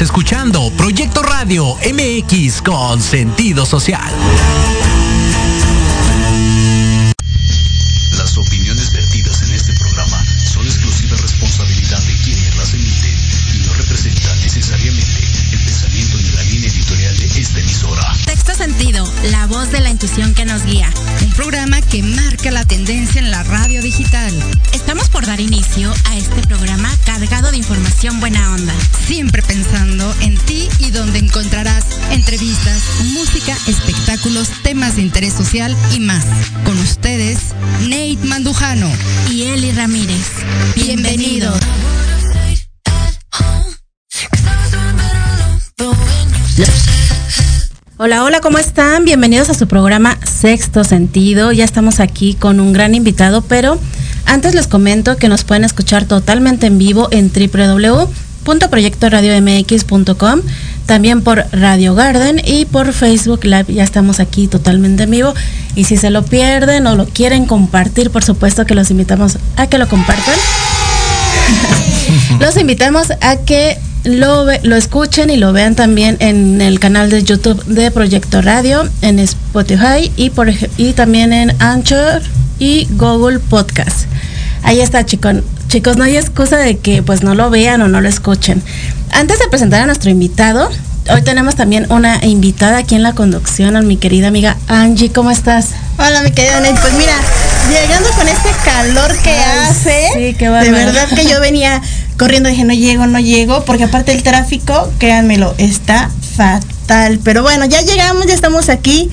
escuchando Proyecto Radio MX con sentido social. Que marca la tendencia en la radio digital. Estamos por dar inicio a este programa cargado de información buena onda. Siempre pensando en ti y donde encontrarás entrevistas, música, espectáculos, temas de interés social y más. Con ustedes, Nate Mandujano y Eli Ramírez. Bienvenido. Hola, hola, ¿cómo están? Bienvenidos a su programa Sexto Sentido. Ya estamos aquí con un gran invitado, pero antes les comento que nos pueden escuchar totalmente en vivo en www.proyectoradiomx.com, también por Radio Garden y por Facebook Live. Ya estamos aquí totalmente en vivo. Y si se lo pierden o lo quieren compartir, por supuesto que los invitamos a que lo compartan. los invitamos a que lo, lo escuchen y lo vean también en el canal de YouTube de Proyecto Radio, en Spotify y, por, y también en Anchor y Google Podcast. Ahí está, chicos. Chicos, no hay excusa de que pues no lo vean o no lo escuchen. Antes de presentar a nuestro invitado, hoy tenemos también una invitada aquí en la conducción, a mi querida amiga Angie. ¿Cómo estás? Hola, mi querida. Pues mira, llegando con este calor que Ay, hace, sí, qué de verdad que yo venía corriendo, dije, no llego, no llego, porque aparte el tráfico, créanmelo, está fatal. Pero bueno, ya llegamos, ya estamos aquí.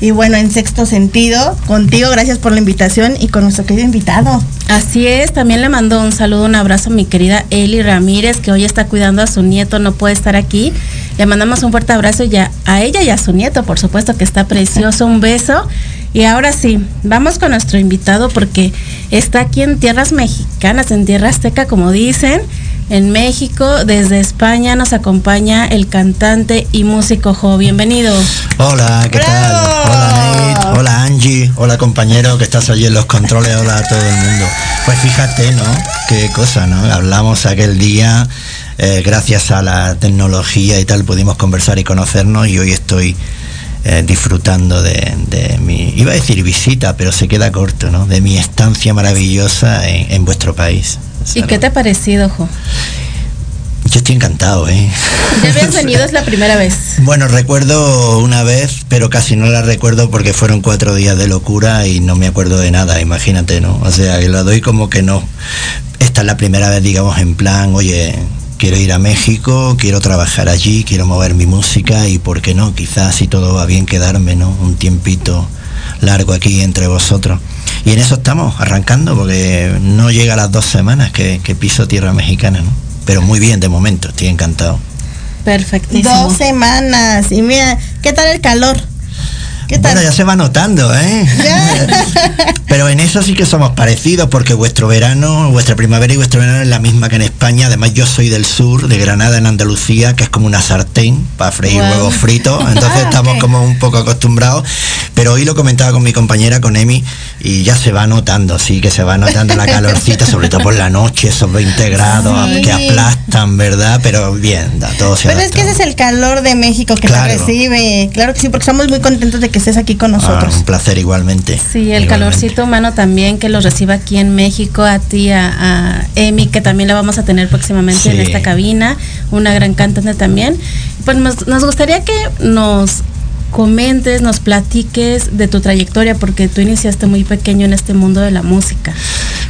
Y bueno, en sexto sentido, contigo, gracias por la invitación y con nuestro querido invitado. Así es, también le mando un saludo, un abrazo a mi querida Eli Ramírez, que hoy está cuidando a su nieto, no puede estar aquí. Le mandamos un fuerte abrazo ya a ella y a su nieto, por supuesto que está precioso, un beso. Y ahora sí, vamos con nuestro invitado porque está aquí en tierras mexicanas, en tierra azteca, como dicen, en México. Desde España nos acompaña el cantante y músico Jo. Bienvenido. Hola, ¿qué tal? Hola Nate, hola Angie, hola compañero que estás allí en los controles, hola a todo el mundo. Pues fíjate, ¿no? Qué cosa, ¿no? Hablamos aquel día, eh, gracias a la tecnología y tal, pudimos conversar y conocernos y hoy estoy eh, disfrutando de, de, mi, iba a decir visita, pero se queda corto, ¿no? De mi estancia maravillosa en, en vuestro país. ¿Y qué te ha parecido, Jo? Yo estoy encantado, ¿eh? ¿Ya habías venido? es la primera vez. Bueno, recuerdo una vez, pero casi no la recuerdo porque fueron cuatro días de locura y no me acuerdo de nada, imagínate, ¿no? O sea, que la doy como que no. Esta es la primera vez, digamos, en plan, oye, quiero ir a México, quiero trabajar allí, quiero mover mi música y, ¿por qué no? Quizás si todo va bien quedarme, ¿no? Un tiempito largo aquí entre vosotros. Y en eso estamos, arrancando, porque no llega a las dos semanas que, que piso tierra mexicana, ¿no? Pero muy bien de momento, estoy encantado. Perfectísimo. Dos semanas. Y mira, ¿qué tal el calor? ¿Qué tal? Bueno, ya se va notando, ¿eh? Pero en eso sí que somos parecidos, porque vuestro verano, vuestra primavera y vuestro verano es la misma que en España. Además, yo soy del sur, de Granada, en Andalucía, que es como una sartén para freír wow. huevos fritos. Entonces ah, estamos okay. como un poco acostumbrados. Pero hoy lo comentaba con mi compañera, con Emi, y ya se va notando, sí, que se va notando la calorcita, sobre todo por la noche, esos 20 grados que aplastan, ¿verdad? Pero bien, da, todo se Pero es que ese es el calor de México que claro. se recibe. Claro que sí, porque estamos muy contentos de que estés aquí con nosotros. Ah, un placer igualmente. Sí, el igualmente. calorcito humano también que los reciba aquí en México, a ti, a, a Emi, que también la vamos a tener próximamente sí. en esta cabina, una gran cantante también. Pues nos, nos gustaría que nos comentes, nos platiques de tu trayectoria, porque tú iniciaste muy pequeño en este mundo de la música.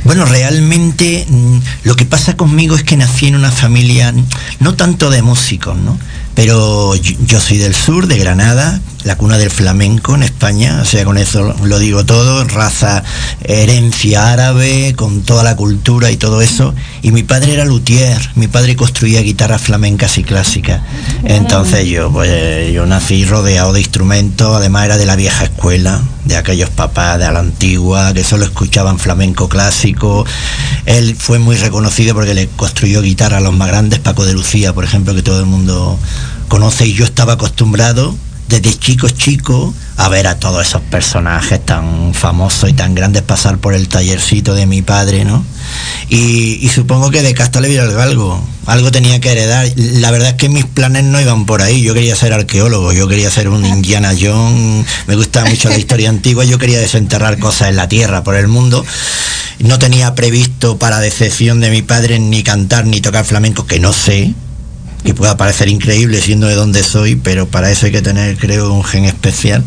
Bueno, realmente mm, lo que pasa conmigo es que nací en una familia no tanto de músicos, ¿no? Pero yo, yo soy del sur, de Granada, la cuna del flamenco en España, o sea, con eso lo digo todo, raza, herencia árabe, con toda la cultura y todo eso. Y mi padre era luthier, mi padre construía guitarras flamencas y clásicas. Entonces yo, pues, yo nací rodeado de instrumentos, además era de la vieja escuela, de aquellos papás de la antigua, que solo escuchaban flamenco clásico. Él fue muy reconocido porque le construyó guitarras a los más grandes, Paco de Lucía, por ejemplo, que todo el mundo conoce, y yo estaba acostumbrado desde chico chico a ver a todos esos personajes tan famosos y tan grandes pasar por el tallercito de mi padre, ¿no? Y, supongo que de casta le viera algo, algo tenía que heredar. La verdad es que mis planes no iban por ahí. Yo quería ser arqueólogo, yo quería ser un Indiana Jones, me gusta mucho la historia antigua, yo quería desenterrar cosas en la tierra, por el mundo. No tenía previsto, para decepción de mi padre, ni cantar ni tocar flamenco, que no sé, que pueda parecer increíble siendo de donde soy, pero para eso hay que tener, creo, un gen especial.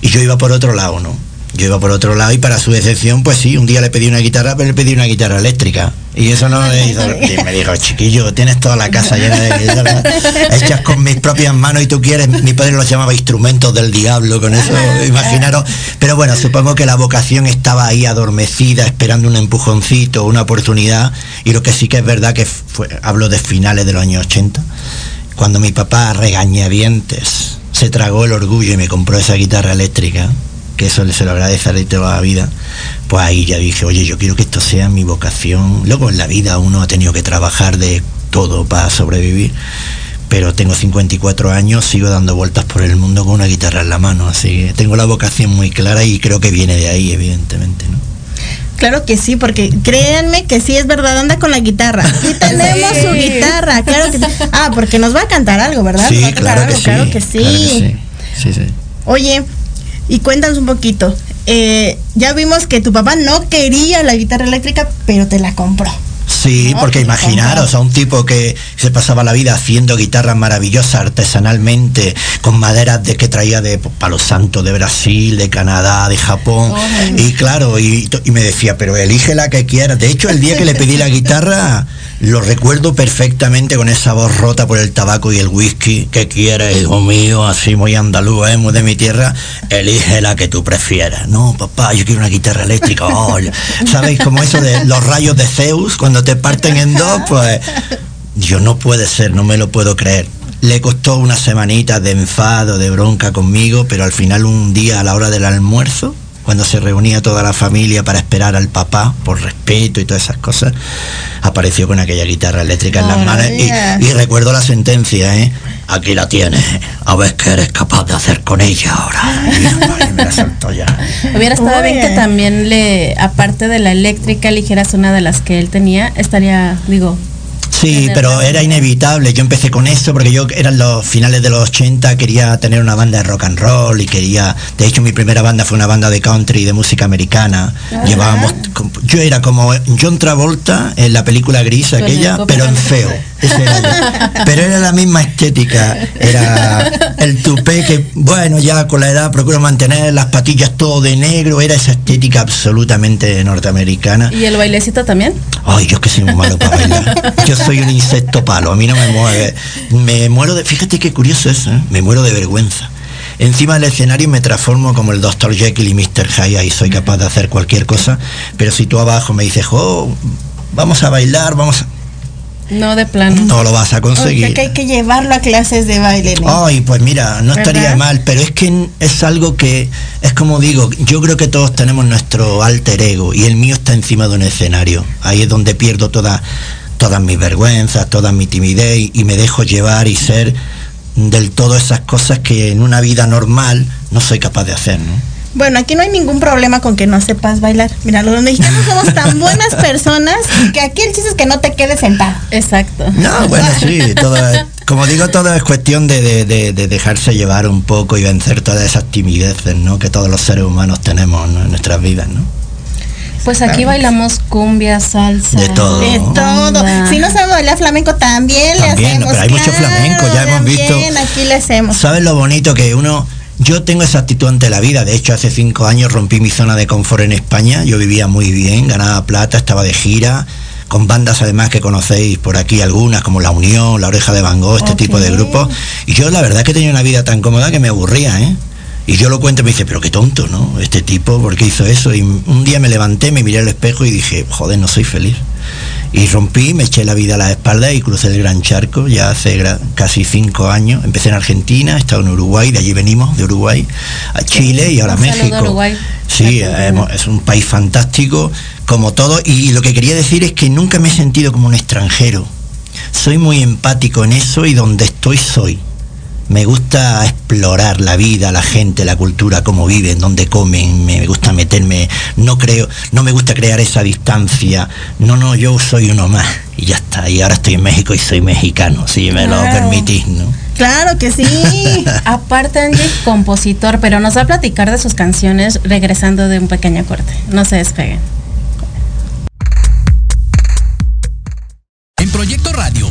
Y yo iba por otro lado, ¿no? Yo iba por otro lado y para su decepción, pues sí, un día le pedí una guitarra, pero le pedí una guitarra eléctrica. Y eso no me hizo. Y me dijo, chiquillo, tienes toda la casa llena de guitarras hechas con mis propias manos y tú quieres. Mi padre los llamaba instrumentos del diablo, con eso, imaginaros. Pero bueno, supongo que la vocación estaba ahí adormecida, esperando un empujoncito, una oportunidad. Y lo que sí que es verdad que fue, hablo de finales de los años 80, cuando mi papá regañadientes se tragó el orgullo y me compró esa guitarra eléctrica que eso se lo agradece a toda la vida, pues ahí ya dije, oye, yo quiero que esto sea mi vocación. Luego en la vida uno ha tenido que trabajar de todo para sobrevivir, pero tengo 54 años, sigo dando vueltas por el mundo con una guitarra en la mano, así que tengo la vocación muy clara y creo que viene de ahí, evidentemente, ¿no? Claro que sí, porque créanme que sí es verdad, anda con la guitarra. Sí tenemos su guitarra, claro que sí. Ah, porque nos va a cantar algo, ¿verdad? Sí, claro, que sí, claro que sí. Sí, sí. Oye, y cuéntanos un poquito. Eh, ya vimos que tu papá no quería la guitarra eléctrica, pero te la compró. Sí, porque imaginaros a un tipo que se pasaba la vida haciendo guitarras maravillosas artesanalmente, con maderas de que traía de Palo Santo, de Brasil, de Canadá, de Japón. y claro, y, y, me decía, pero elige la que quieras. De hecho, el día que le pedí la guitarra, lo recuerdo perfectamente con esa voz rota por el tabaco y el whisky. ¿Qué quieres, hijo mío? Así muy andaluz, ¿eh? muy de mi tierra. Elige la que tú prefieras. No, papá, yo quiero una guitarra eléctrica. Oh, ¿Sabéis? Como eso de los rayos de Zeus, cuando te parten en dos, pues... Yo no puede ser, no me lo puedo creer. Le costó una semanita de enfado, de bronca conmigo, pero al final un día a la hora del almuerzo, cuando se reunía toda la familia para esperar al papá, por respeto y todas esas cosas, apareció con aquella guitarra eléctrica en las manos y, recuerdo la sentencia, ¿eh? Aquí la tienes, a ver qué eres capaz de hacer con ella ahora. me la ya. Hubiera estado bien que también le, aparte de la eléctrica, eligieras una de las que él tenía, estaría, digo, Sí, pero era inevitable. Yo empecé con eso porque yo eran los finales de los 80, quería tener una banda de rock and roll y quería, de hecho mi primera banda fue una banda de country de música americana. Llevábamos yo era como John Travolta en la película gris aquella, pero en feo. Pero era la misma estética. Era el tupé que, bueno, ya con la edad procuro mantener las patillas todo de negro. Era esa estética absolutamente norteamericana. ¿Y el bailecito también? Ay, yo que soy muy malo para bailar. Yo soy un insecto palo. A mí no me mueve. Me muero de. Fíjate qué curioso es, ¿eh? Me muero de vergüenza. Encima del escenario me transformo como el Dr. Jekyll y Mr. Hyde y soy capaz de hacer cualquier cosa. Pero si tú abajo me dices, oh, vamos a bailar, vamos a no, de plano. No lo vas a conseguir. que hay que llevarlo a clases de baile. Ay, pues mira, no estaría mal, pero es que es algo que, es como digo, yo creo que todos tenemos nuestro alter ego y el mío está encima de un escenario. Ahí es donde pierdo toda, todas mis vergüenzas, toda mi timidez y me dejo llevar y ser del todo esas cosas que en una vida normal no soy capaz de hacer, ¿no? Bueno, aquí no hay ningún problema con que no sepas bailar. Mira, los mexicanos somos tan buenas personas que aquí el chiste es que no te quedes sentado. Exacto. No, bueno, sí, todo como digo, todo es cuestión de, dejarse llevar un poco y vencer todas esas timideces, ¿no? Que todos los seres humanos tenemos en nuestras vidas, ¿no? Pues aquí bailamos cumbia, salsa. De todo. De todo. Si no sabemos bailar flamenco, también, le hacemos. Pero hay mucho flamenco, ya hemos visto. aquí le hacemos. ¿Sabes lo bonito que uno yo tengo esa actitud ante la vida. De hecho, hace cinco años rompí mi zona de confort en España. Yo vivía muy bien, ganaba plata, estaba de gira, con bandas además que conocéis por aquí algunas, como La Unión, La Oreja de Van Gogh, este tipo de grupos. Y yo la verdad que tenía una vida tan cómoda que me aburría, ¿eh? Y yo lo cuento y me dice, pero qué tonto, ¿no? Este tipo, ¿por qué hizo eso? Y un día me levanté, me miré al espejo y dije, joder, no soy feliz. Y rompí, me eché la vida a la espalda y crucé el Gran Charco ya hace casi cinco años. Empecé en Argentina, he estado en Uruguay, de allí venimos, de Uruguay, a Chile y ahora a México. Sí, es un país fantástico, como todo. Y lo que quería decir es que nunca me he sentido como un extranjero. Soy muy empático en eso y donde estoy soy. Me gusta explorar la vida, la gente, la cultura, cómo viven, dónde comen, me gusta meterme, no creo, no me gusta crear esa distancia. No, no, yo soy uno más y ya está. Y ahora estoy en México y soy mexicano, si me lo permitís, ¿no? Claro que sí. Aparte Angie, compositor, pero nos va a platicar de sus canciones regresando de un pequeño corte. No se despeguen. En Proyecto Radio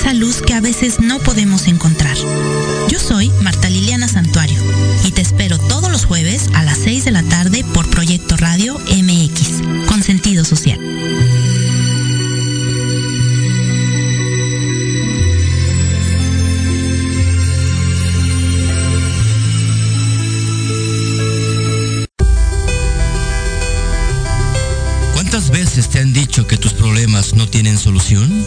esa luz que a veces no podemos encontrar. Yo soy Marta Liliana Santuario y te espero todos los jueves a las 6 de la tarde por Proyecto Radio MX, con sentido social. ¿Cuántas veces te han dicho que tus problemas no tienen solución?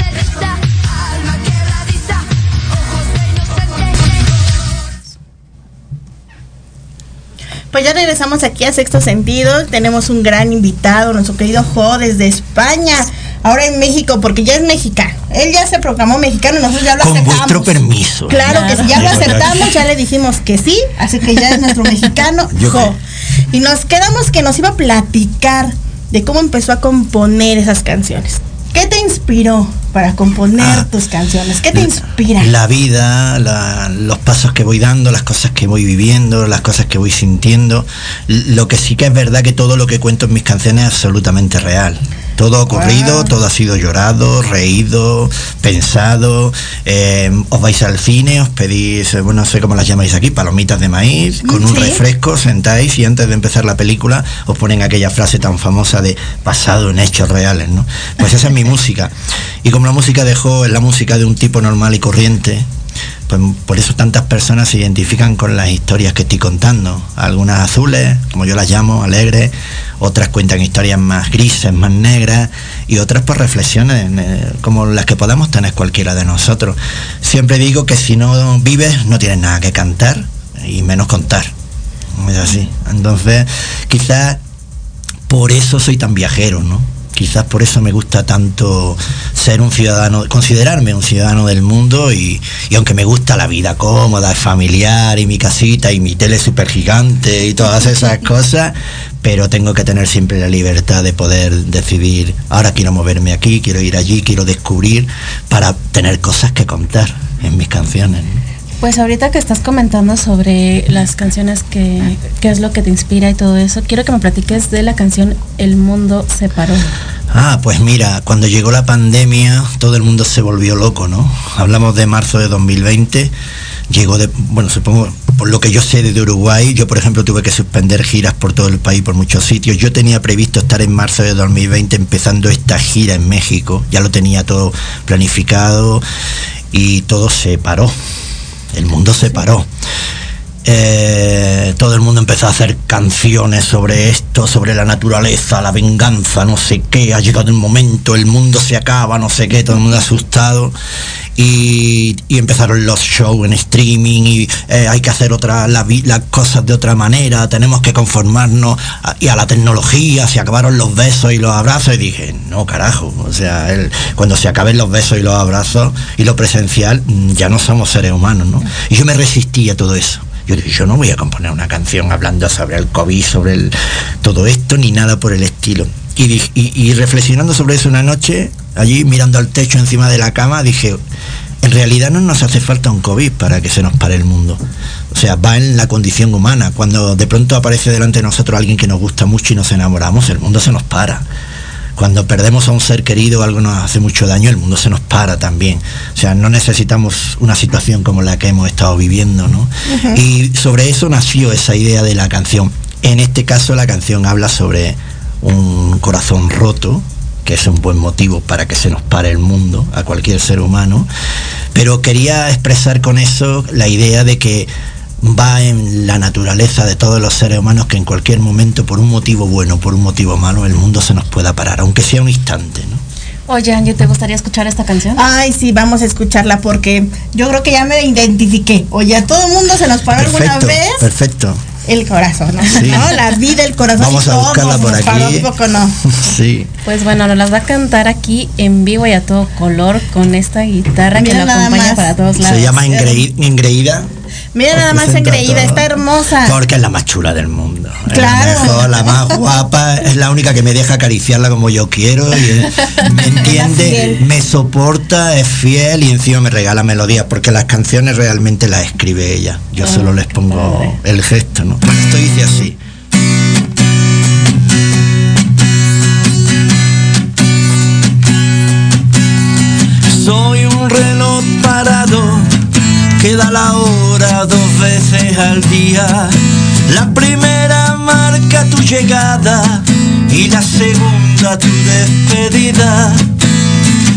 Pues ya regresamos aquí a Sexto Sentido. Tenemos un gran invitado, nuestro querido Jo desde España. Ahora en México, porque ya es mexicano. Él ya se proclamó mexicano y nosotros ya lo Con aceptamos. vuestro permiso. Claro que sí, ya lo aceptamos, ya le dijimos que sí, así que ya es nuestro mexicano, Jo. Y nos quedamos que nos iba a platicar de cómo empezó a componer esas canciones. ¿Qué te inspiró para componer Ah. tus canciones? ¿Qué te inspira? La vida, la- los pasos que voy dando, las cosas que voy viviendo, las cosas que voy sintiendo. Lo que sí que es verdad que todo lo que cuento en mis canciones es absolutamente real. Todo ha ocurrido, Ah. todo ha sido llorado, reído, pensado. eh, os vais al cine, os pedís, eh, bueno, no sé cómo las llamáis aquí, palomitas de maíz, con un refresco, sentáis y antes de empezar la película os ponen aquella frase tan famosa de basado en hechos reales, ¿no? Pues esa es mi música. Y como la música dejó es la música de un tipo normal y corriente, pues por eso tantas personas se identifican con las historias que estoy contando. Algunas azules, como yo las llamo, alegres, otras cuentan historias más grises, más negras, y otras pues reflexiones eh, como las que podamos tener cualquiera de nosotros. Siempre digo que si no vives no tienes nada que cantar y menos contar. Es así. Entonces, quizás por eso soy tan viajero, ¿no? Quizás por eso me gusta tanto ser un ciudadano, considerarme un ciudadano del mundo y, y aunque me gusta la vida cómoda, familiar y mi casita y mi tele super gigante y todas esas cosas, pero tengo que tener siempre la libertad de poder decidir, ahora quiero moverme aquí, quiero ir allí, quiero descubrir para tener cosas que contar en mis canciones. ¿no? Pues ahorita que estás comentando sobre las canciones que, qué es lo que te inspira y todo eso, quiero que me platiques de la canción El mundo se paró. Ah, pues mira, cuando llegó la pandemia todo el mundo se volvió loco, ¿no? Hablamos de marzo de 2020, llegó de, bueno, supongo, por lo que yo sé de Uruguay, yo por ejemplo tuve que suspender giras por todo el país, por muchos sitios. Yo tenía previsto estar en marzo de 2020 empezando esta gira en México, ya lo tenía todo planificado y todo se paró, el mundo se paró. eh, todo el mundo empezó a hacer canciones sobre esto, sobre la naturaleza, la venganza, no sé qué, ha llegado el momento, el mundo se acaba, no sé qué, todo el mundo asustado. Y, empezaron los shows en streaming y eh, hay que hacer otra, las cosas de otra manera, tenemos que conformarnos y a la tecnología, se acabaron los besos y los abrazos y dije, no carajo, o sea, cuando se acaben los besos y los abrazos y lo presencial, mm, ya no somos seres humanos, ¿no? Y yo me resistía a todo eso. Yo dije, yo no voy a componer una canción hablando sobre el COVID, sobre el, todo esto, ni nada por el estilo. Y, reflexionando sobre eso una noche, allí mirando al techo encima de la cama, dije, en realidad no nos hace falta un COVID para que se nos pare el mundo. O sea, va en la condición humana. Cuando de pronto aparece delante de nosotros alguien que nos gusta mucho y nos enamoramos, el mundo se nos para. Cuando perdemos a un ser querido, algo nos hace mucho daño, el mundo se nos para también. O sea, no necesitamos una situación como la que hemos estado viviendo, ¿no? Y sobre eso nació esa idea de la canción. En este caso, la canción habla sobre un corazón roto, que es un buen motivo para que se nos pare el mundo a cualquier ser humano, pero quería expresar con eso la idea de que va en la naturaleza de todos los seres humanos que en cualquier momento, por un motivo bueno, por un motivo malo, el mundo se nos pueda parar, aunque sea un instante, ¿no? Oye, Angie, ¿te gustaría escuchar esta canción? Ay, sí, vamos a escucharla porque yo creo que ya me identifiqué. Oye, a todo el mundo se nos paró alguna vez. Perfecto el corazón, ¿no? La vida, el corazón. Vamos a buscarla por aquí. Poco no. sí. Pues bueno, nos las va a cantar aquí en vivo y a todo color con esta guitarra que la acompaña para todos lados. Se llama Ingreída. Mira nada más engreída, está hermosa. Porque es la más chula del mundo. Claro. La mejor, la más guapa, es la única que me deja acariciarla como yo quiero. Y, me entiende, me soporta, es fiel y encima me regala melodías, porque las canciones realmente las escribe ella. Yo solo les pongo el gesto, ¿no? Pues esto dice así. Soy un reloj parado Queda la hora dos veces al día. La primera marca tu llegada y la segunda tu despedida.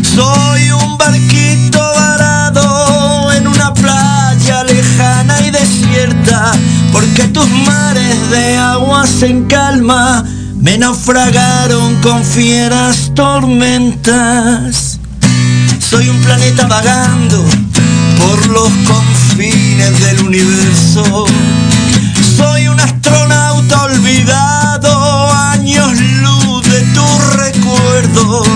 Soy un barquito varado en una playa lejana y desierta, porque tus mares de aguas en calma me naufragaron con fieras tormentas. Soy un planeta vagando por los confines del universo. Soy un astronauta olvidado, años luz de tus recuerdos.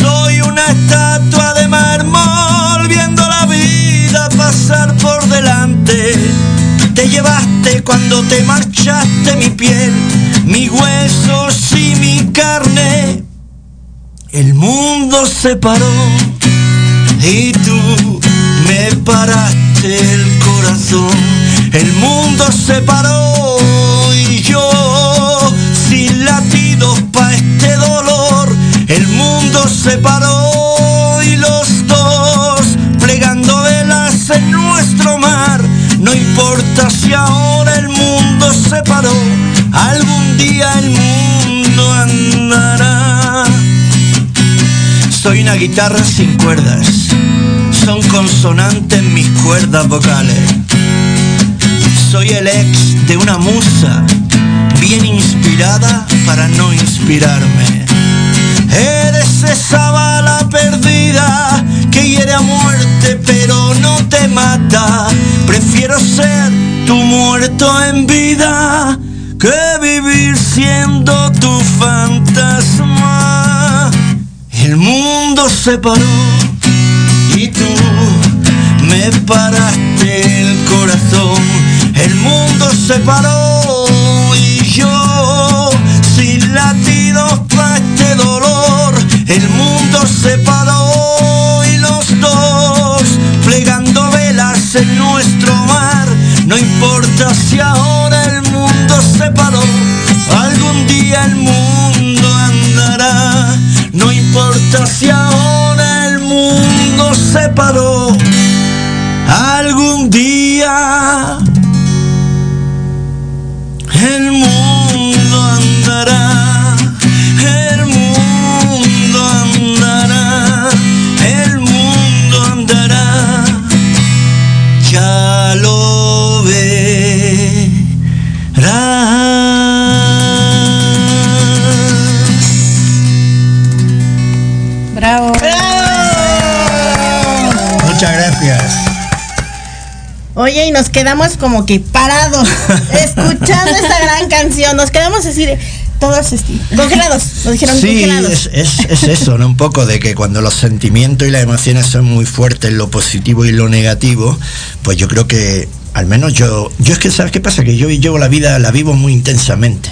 Soy una estatua de mármol viendo la vida pasar por delante. Te llevaste cuando te marchaste mi piel, mis huesos y mi carne. El mundo se paró y tú me paraste el corazón, el mundo se paró y yo sin latidos pa' este dolor, el mundo se paró y los dos plegando velas en nuestro mar, no importa si ahora el mundo se paró, algún día el mundo andará. Soy una guitarra sin cuerdas son consonantes mis cuerdas vocales. Soy el ex de una musa, bien inspirada para no inspirarme. Eres esa bala perdida que hiere a muerte pero no te mata. Prefiero ser tu muerto en vida que vivir siendo tu fantasma. El mundo se paró me paraste el corazón. El mundo se paró y yo sin latidos para este dolor. El mundo se paró y los dos plegando velas en nuestro mar. No importa si ahora el mundo se paró, algún día el mundo andará. No importa si ahora el mundo se paró, algún día el mundo andará, Oye, y nos quedamos como que parados, escuchando esta gran canción. Nos quedamos así de todos congelados, nos dijeron sí, Es, es, eso, ¿no? Un poco de que cuando los sentimientos y las emociones son muy fuertes, lo positivo y lo negativo, pues yo creo que al menos yo, yo es que, ¿sabes qué pasa? Que yo llevo la vida, la vivo muy intensamente.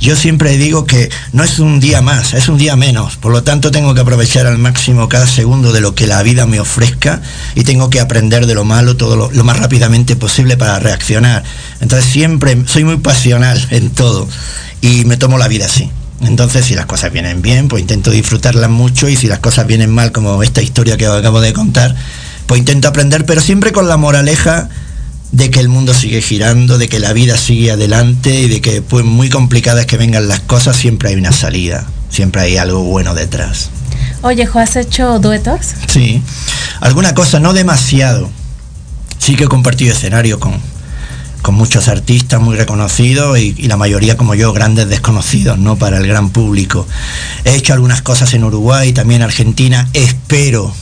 Yo siempre digo que no es un día más, es un día menos. Por lo tanto, tengo que aprovechar al máximo cada segundo de lo que la vida me ofrezca y tengo que aprender de lo malo todo lo, más rápidamente posible para reaccionar. Entonces, siempre soy muy pasional en todo y me tomo la vida así. Entonces, si las cosas vienen bien, pues intento disfrutarlas mucho y si las cosas vienen mal, como esta historia que acabo de contar, pues intento aprender, pero siempre con la moraleja de que el mundo sigue girando, de que la vida sigue adelante y de que pues muy complicadas que vengan las cosas, siempre hay una salida, siempre hay algo bueno detrás. Oye, Jo, ¿has hecho duetos? Sí, alguna cosa, no demasiado. Sí que he compartido escenario con, con muchos artistas muy reconocidos y, y, la mayoría como yo grandes desconocidos no para el gran público he hecho algunas cosas en Uruguay también Argentina espero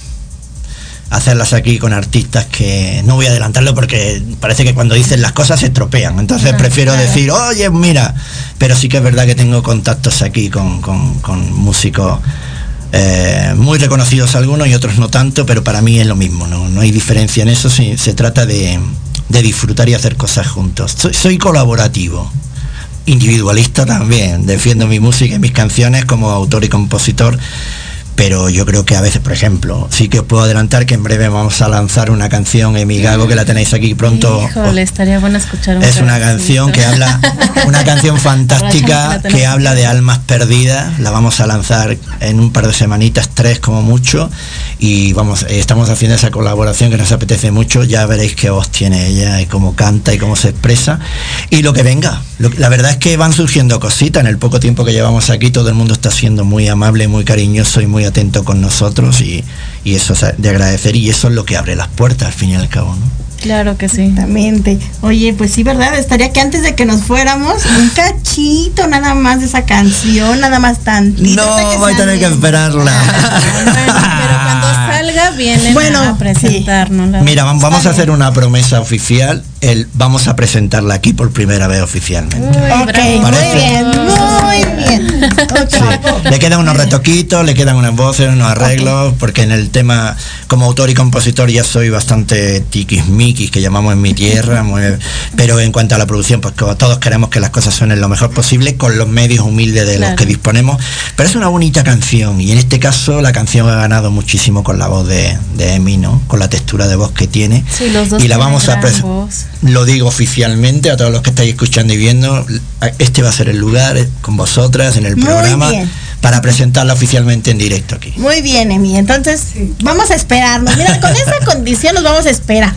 hacerlas aquí con artistas que no voy a adelantarlo porque parece que cuando dicen las cosas se estropean. Entonces prefiero decir, oye, mira, pero sí que es verdad que tengo contactos aquí con, músicos eh, muy reconocidos algunos y otros no tanto, pero para mí es lo mismo, no, hay diferencia en eso, si se trata de, disfrutar y hacer cosas juntos. soy colaborativo individualista también, defiendo mi música y mis canciones como autor y compositor pero yo creo que a veces, por ejemplo, sí que os puedo adelantar que en breve vamos a lanzar una canción Emigago que la tenéis aquí pronto. Híjole, estaría bueno escuchar un Es una canción que habla, una canción fantástica que habla de almas perdidas. La vamos a lanzar en un par de semanitas, tres como mucho, y vamos, eh, estamos haciendo esa colaboración que nos apetece mucho. Ya veréis qué voz tiene ella y cómo canta y cómo se expresa y lo que venga. la verdad es que van surgiendo cositas en el poco tiempo que llevamos aquí. Todo el mundo está siendo muy amable, muy cariñoso y muy atento con nosotros y, eso es de agradecer y eso es lo que abre las puertas al fin y al cabo, ¿no? Claro que sí. Exactamente. Oye, pues sí, ¿verdad? Estaría que antes de que nos fuéramos, un cachito nada más de esa canción, nada más tantito. No, voy a tener que esperarla. pero cuando salga vienen bueno, a presentarnos. Mira, vamos a hacer una promesa oficial. El, vamos a presentarla aquí por primera vez oficialmente. muy bien, muy bien. Le quedan unos retoquitos, le quedan unas voces, unos arreglos, porque en el tema, como autor y compositor, ya soy bastante tiquismiquis, que llamamos en mi tierra, pero en cuanto a la producción, pues todos queremos que las cosas suenen lo mejor posible con los medios humildes de los que disponemos. Pero es una bonita canción, y en este caso la canción ha ganado muchísimo con la voz de, de Emi, ¿no? Con la textura de voz que tiene. y la vamos a lo digo oficialmente a todos los que estáis escuchando y viendo, este va a ser el lugar con vosotras en el programa para presentarla oficialmente en directo aquí. Muy bien, Emi. Entonces, vamos a esperarnos. Mira, con esa condición nos vamos a esperar.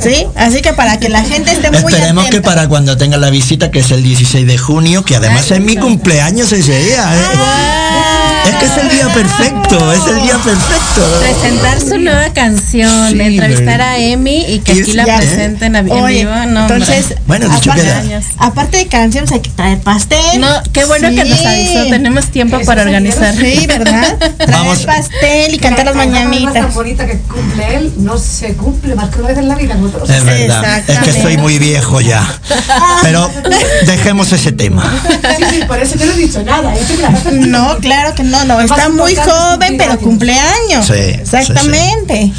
¿Sí? Así que para que la gente esté muy Esperemos que para cuando tenga la visita, que es el 16 de junio, que además es mi cumpleaños ese día. ¿eh? Ah. Es que es el día perfecto, es el día perfecto. Presentar su nueva canción, entrevistar a Emi y que aquí la presenten a vivo. entonces, bueno, aparte, de canciones hay que traer pastel. No, qué bueno que nos avisó, tenemos tiempo para organizar. Sí, ¿verdad? Traer pastel y cantar las mañanitas. La bonita que cumple él no se cumple más que una vez en la vida. Es verdad, es que soy muy viejo ya. Pero dejemos ese tema. Sí, sí, por eso yo no he dicho nada. No, claro que no no, está muy joven, pero cumpleaños. Sí, Exactamente.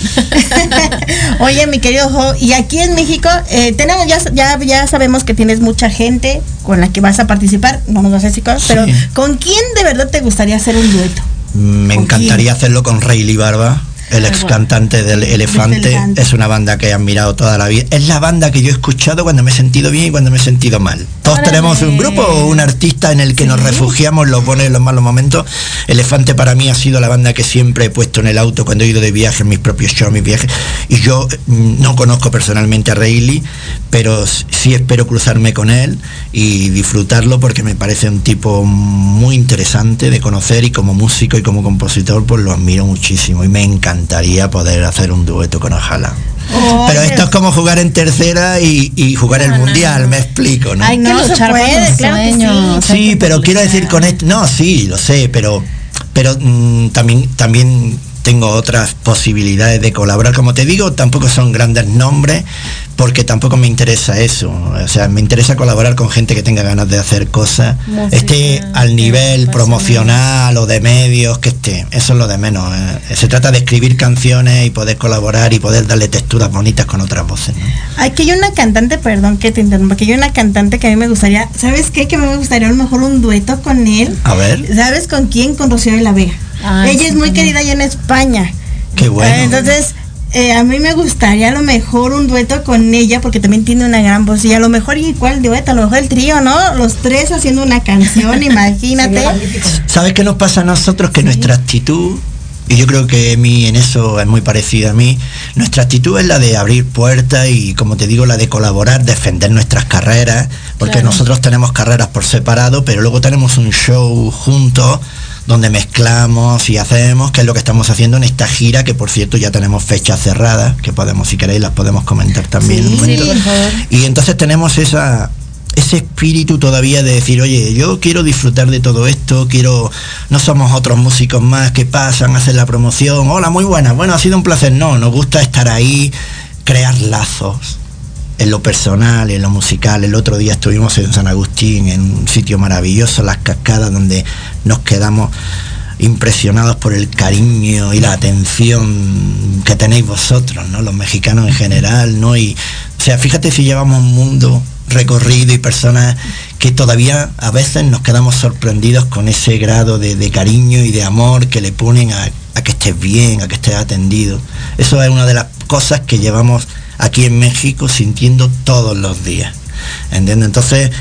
Oye, mi querido Jo, y aquí en México eh, tenemos ya, ya, ya sabemos que tienes mucha gente con la que vas a participar, no nos vas a decir cosas, pero ¿con quién de verdad te gustaría hacer un dueto? Me encantaría hacerlo con Rayleigh Barba el ex cantante del Elefante, es una banda que he admirado toda la vida. Es la banda que yo he escuchado cuando me he sentido bien y cuando me he sentido mal. Todos tenemos un grupo o un artista en el que nos refugiamos, lo pone en los malos momentos. Elefante para mí ha sido la banda que siempre he puesto en el auto cuando he ido de viaje, en mis propios shows, mis viajes. Y yo mm, no conozco personalmente a Rayleigh, pero sí espero cruzarme con él y disfrutarlo porque me parece un tipo muy interesante de conocer y como músico y como compositor pues lo admiro muchísimo y me encanta encantaría poder hacer un dueto con Ojalá. Oh, pero esto es como jugar en tercera y, jugar el mundial, me explico, ¿no? Hay no se puede, claro sí. sí pero quiero decir con esto, no, sí, lo sé, pero, pero mm, también, también tengo otras posibilidades de colaborar. Como te digo, tampoco son grandes nombres, porque tampoco me interesa eso. O sea, me interesa colaborar con gente que tenga ganas de hacer cosas, esté al nivel promocional o de medios que esté. Eso es lo de menos. ¿eh? Se trata de escribir canciones y poder colaborar y poder darle texturas bonitas con otras voces. Aquí hay una cantante, perdón que te interrumpa, que hay una cantante que a mí me gustaría, ¿sabes qué? Que me gustaría a lo mejor un dueto con él. A ver. ¿Sabes con quién? Con Rocío de la Vega. Ella es muy querida allá en España. Qué bueno. Entonces, eh, a mí me gustaría a lo mejor un dueto con ella porque también tiene una gran voz y a lo mejor igual dueto, a lo mejor el trío, ¿no? Los tres haciendo una canción, imagínate. ¿Sabes qué nos pasa a nosotros? Que nuestra actitud y yo creo que mí en eso es muy parecido a mí. Nuestra actitud es la de abrir puertas y, como te digo, la de colaborar, defender nuestras carreras, porque nosotros tenemos carreras por separado, pero luego tenemos un show juntos donde mezclamos y hacemos, que es lo que estamos haciendo en esta gira, que por cierto ya tenemos fechas cerradas, que podemos, si queréis, las podemos comentar también. y entonces tenemos esa, ese espíritu todavía de decir, oye, yo quiero disfrutar de todo esto, quiero, no somos otros músicos más que pasan, hacen la promoción, hola, muy buena, bueno, ha sido un placer, no, nos gusta estar ahí, crear lazos en lo personal, en lo musical. El otro día estuvimos en San Agustín, en un sitio maravilloso, las cascadas, donde nos quedamos impresionados por el cariño y la atención que tenéis vosotros, ¿no? Los mexicanos en general, ¿no? Y, o sea, fíjate si llevamos un mundo recorrido y personas que todavía a veces nos quedamos sorprendidos con ese grado de, cariño y de amor que le ponen a, a, que estés bien, a que estés atendido. Eso es una de las cosas que llevamos aquí en México sintiendo todos los días. ¿Entiendes? Entonces,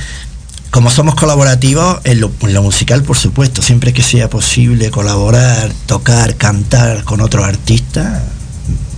como somos colaborativos, en lo, musical, por supuesto, siempre que sea posible colaborar, tocar, cantar con otros artistas,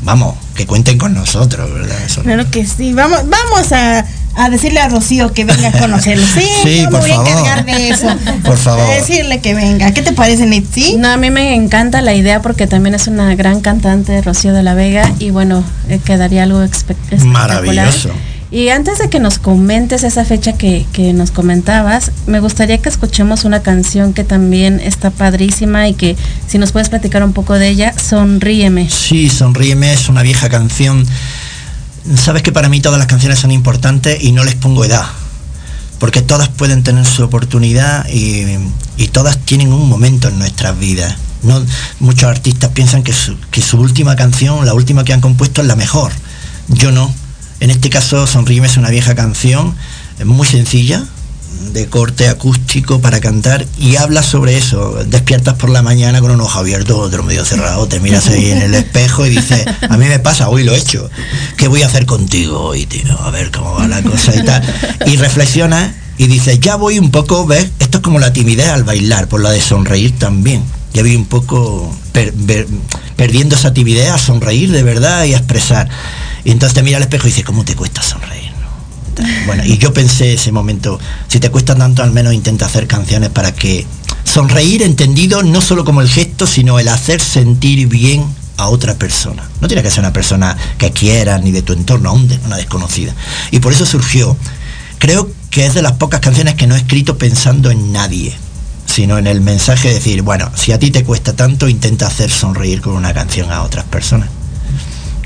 vamos, que cuenten con nosotros, ¿verdad? claro que sí, vamos, vamos a, decirle a Rocío que venga a conocerlo. Sí, por voy favor. a encargar de eso. Por favor. A decirle que venga. ¿Qué te parece, Nitsi? No, a mí me encanta la idea porque también es una gran cantante, Rocío de la Vega, y bueno, eh, quedaría algo espectacular. Maravilloso. Y antes de que nos comentes esa fecha que, nos comentabas, me gustaría que escuchemos una canción que también está padrísima y que si nos puedes platicar un poco de ella, Sonríeme. Sí, Sonríeme es una vieja canción. Sabes que para mí todas las canciones son importantes y no les pongo edad, porque todas pueden tener su oportunidad y, todas tienen un momento en nuestras vidas. Muchos artistas piensan que su última canción, la última que han compuesto, es la mejor. Yo no en este caso, Sonríeme es una vieja canción muy sencilla, de corte acústico para cantar y habla sobre eso. Despiertas por la mañana con un ojo abierto, otro medio cerrado, te miras ahí en el espejo y dices, a mí me pasa, hoy lo he hecho. ¿Qué voy a hacer contigo hoy, tío? A ver cómo va la cosa y tal. Y reflexiona y dices, ya voy un poco, ¿ves? Esto es como la timidez al bailar, por la de sonreír también. Ya voy un poco perdiendo esa timidez a sonreír de verdad y a expresar. Y entonces te mira al espejo y dices, ¿cómo te cuesta sonreír? Bueno, y yo pensé ese momento, si te cuesta tanto, al menos intenta hacer canciones para que sonreír entendido no solo como el gesto, sino el hacer sentir bien a otra persona. No tiene que ser una persona que quieras ni de tu entorno, aún de una desconocida. Y por eso surgió. Creo que es de las pocas canciones que no he escrito pensando en nadie, sino en el mensaje de decir, bueno, si a ti te cuesta tanto, intenta hacer sonreír con una canción a otras personas.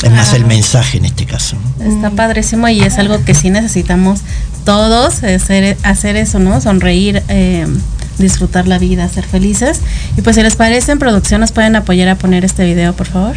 Es más el mensaje en este caso. Está padrísimo y es algo que sí necesitamos todos, hacer, hacer eso, ¿no? Sonreír, eh, disfrutar la vida, ser felices. Y pues si les parece, en producción nos pueden apoyar a poner este video, por favor.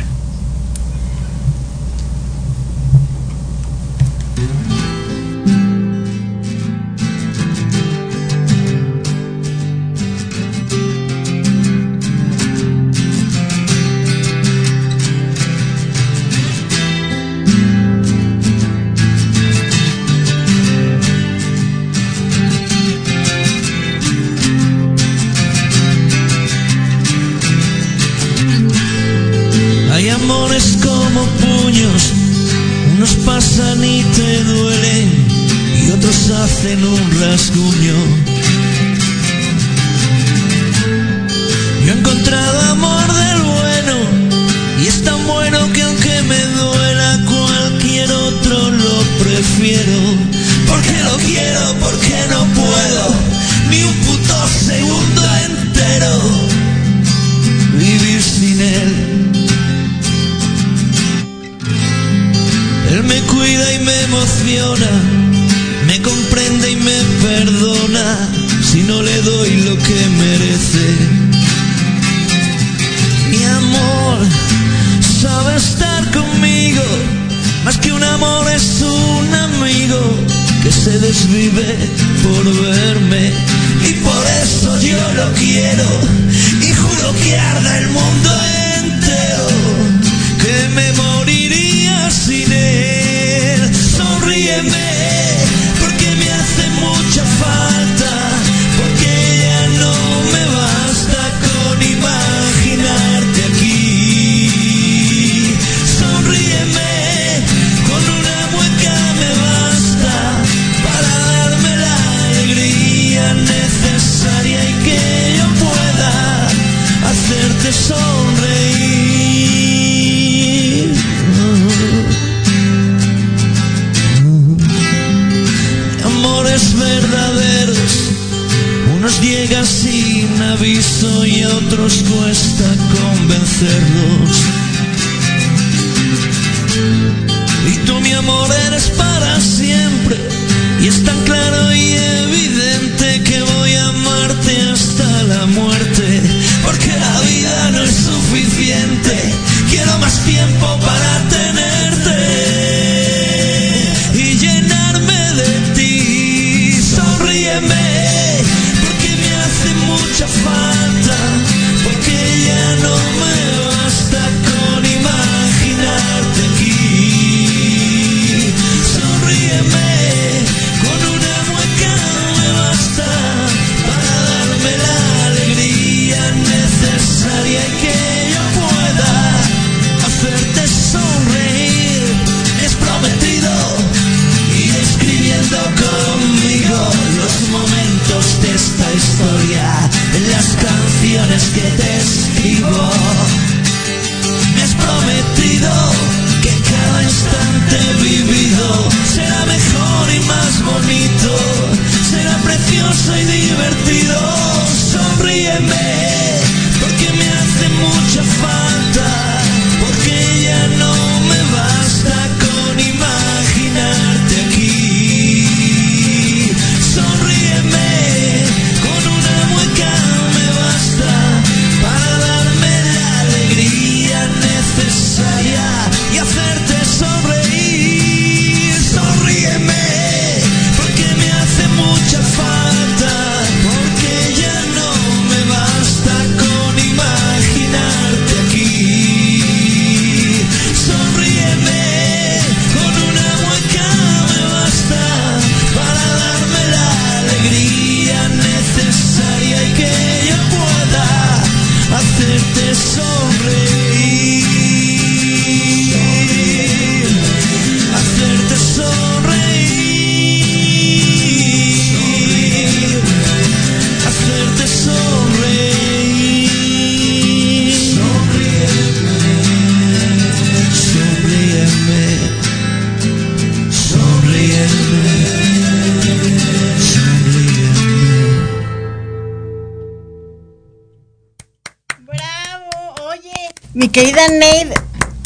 Querida Neide,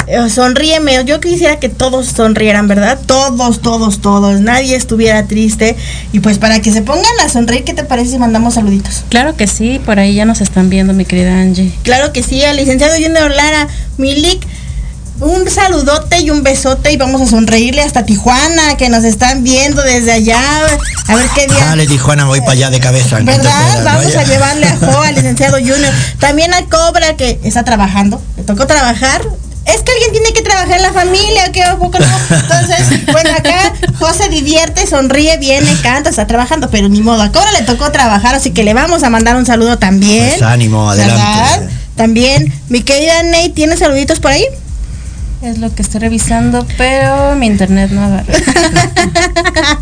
eh, sonríeme. Yo quisiera que todos sonrieran, ¿verdad? Todos, todos, todos. Nadie estuviera triste. Y pues para que se pongan a sonreír, ¿qué te parece si mandamos saluditos? Claro que sí, por ahí ya nos están viendo, mi querida Angie. Claro que sí, al licenciado Junior Lara, Milik. Un saludote y un besote y vamos a sonreírle hasta Tijuana, que nos están viendo desde allá. A ver qué día. Dale, Tijuana, voy para allá de cabeza. ¿Verdad? Vamos a llevarle a Jo, al licenciado Junior. También a Cobra, que está trabajando. Le tocó trabajar. Es que alguien tiene que trabajar en la familia, ¿qué? ¿A poco no? Entonces, bueno, acá José se divierte, sonríe, viene, canta, está trabajando, pero ni modo. A Cobra le tocó trabajar, así que le vamos a mandar un saludo también. Pues ánimo, adelante. ¿verdad? También, mi querida Ney, ¿tiene saluditos por ahí? Es lo que estoy revisando, pero mi internet no agarra.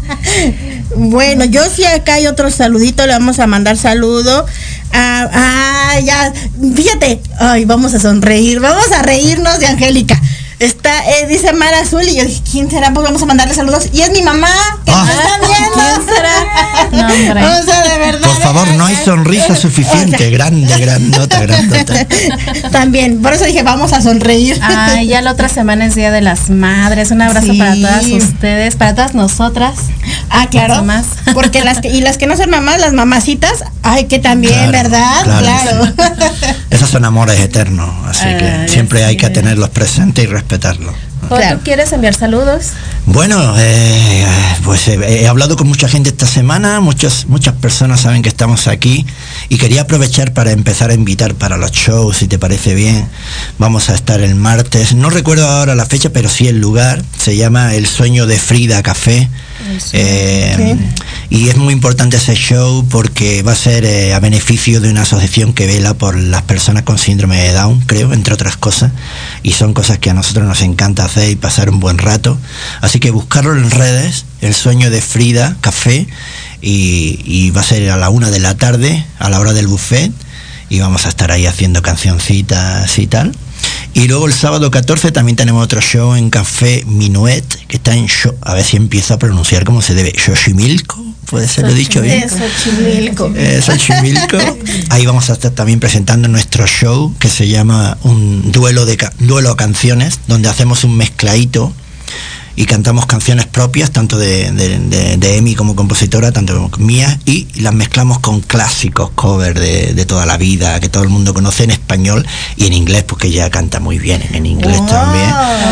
Bueno, yo sí acá hay otro saludito, le vamos a mandar saludo. Ah, ya, fíjate, ay, vamos a sonreír, vamos a reírnos de Angélica. Está, eh, dice Mar Azul, y yo dije, ¿quién será? Pues vamos a mandarle saludos. Y es mi mamá, que Ah. nos está viendo. ¿Quién será? No, hombre. O sea, de verdad. Por favor, no hay sonrisa suficiente. Grande, grandota, grandota. También, por eso dije, vamos a sonreír. Ay, ya la otra semana es Día de las Madres. Un abrazo Sí. para todas ustedes, para todas nosotras. Ah, claro. Las mamás. Porque las que, y las que no son mamás, las mamacitas, ay, que también, Claro, ¿verdad? claro, Claro. Esos son amores eternos, así que siempre hay que tenerlos presentes y respetarlos. Jo, ¿Tú quieres enviar saludos? Bueno, eh, pues eh, he hablado con mucha gente esta semana, muchas, muchas personas saben que estamos aquí y quería aprovechar para empezar a invitar para los shows, si te parece bien. Vamos a estar el martes, no recuerdo ahora la fecha, pero sí el lugar, se llama El Sueño de Frida Café. Eh, Y es muy importante ese show porque va a ser eh, a beneficio de una asociación que vela por las personas con síndrome de Down, creo, entre otras cosas. Y son cosas que a nosotros nos encanta hacer y pasar un buen rato. Así que buscarlo en redes, el sueño de Frida Café, y, y va a ser a la una de la tarde, a la hora del buffet, y vamos a estar ahí haciendo cancioncitas y tal. Y luego el sábado 14 también tenemos otro show en Café Minuet, que está en Sho- a ver si empiezo a pronunciar como se debe, Xochimilco, puede ser lo dicho bien. Xochimilco. Eh, Xochimilco. Ahí vamos a estar también presentando nuestro show que se llama un duelo de ca- duelo a canciones, donde hacemos un mezcladito y cantamos canciones propias, tanto de, de, de- de Emi como compositora, tanto como mías, y las mezclamos con clásicos, cover de, de toda la vida, que todo el mundo conoce en español y en inglés, porque ella canta muy bien en inglés también.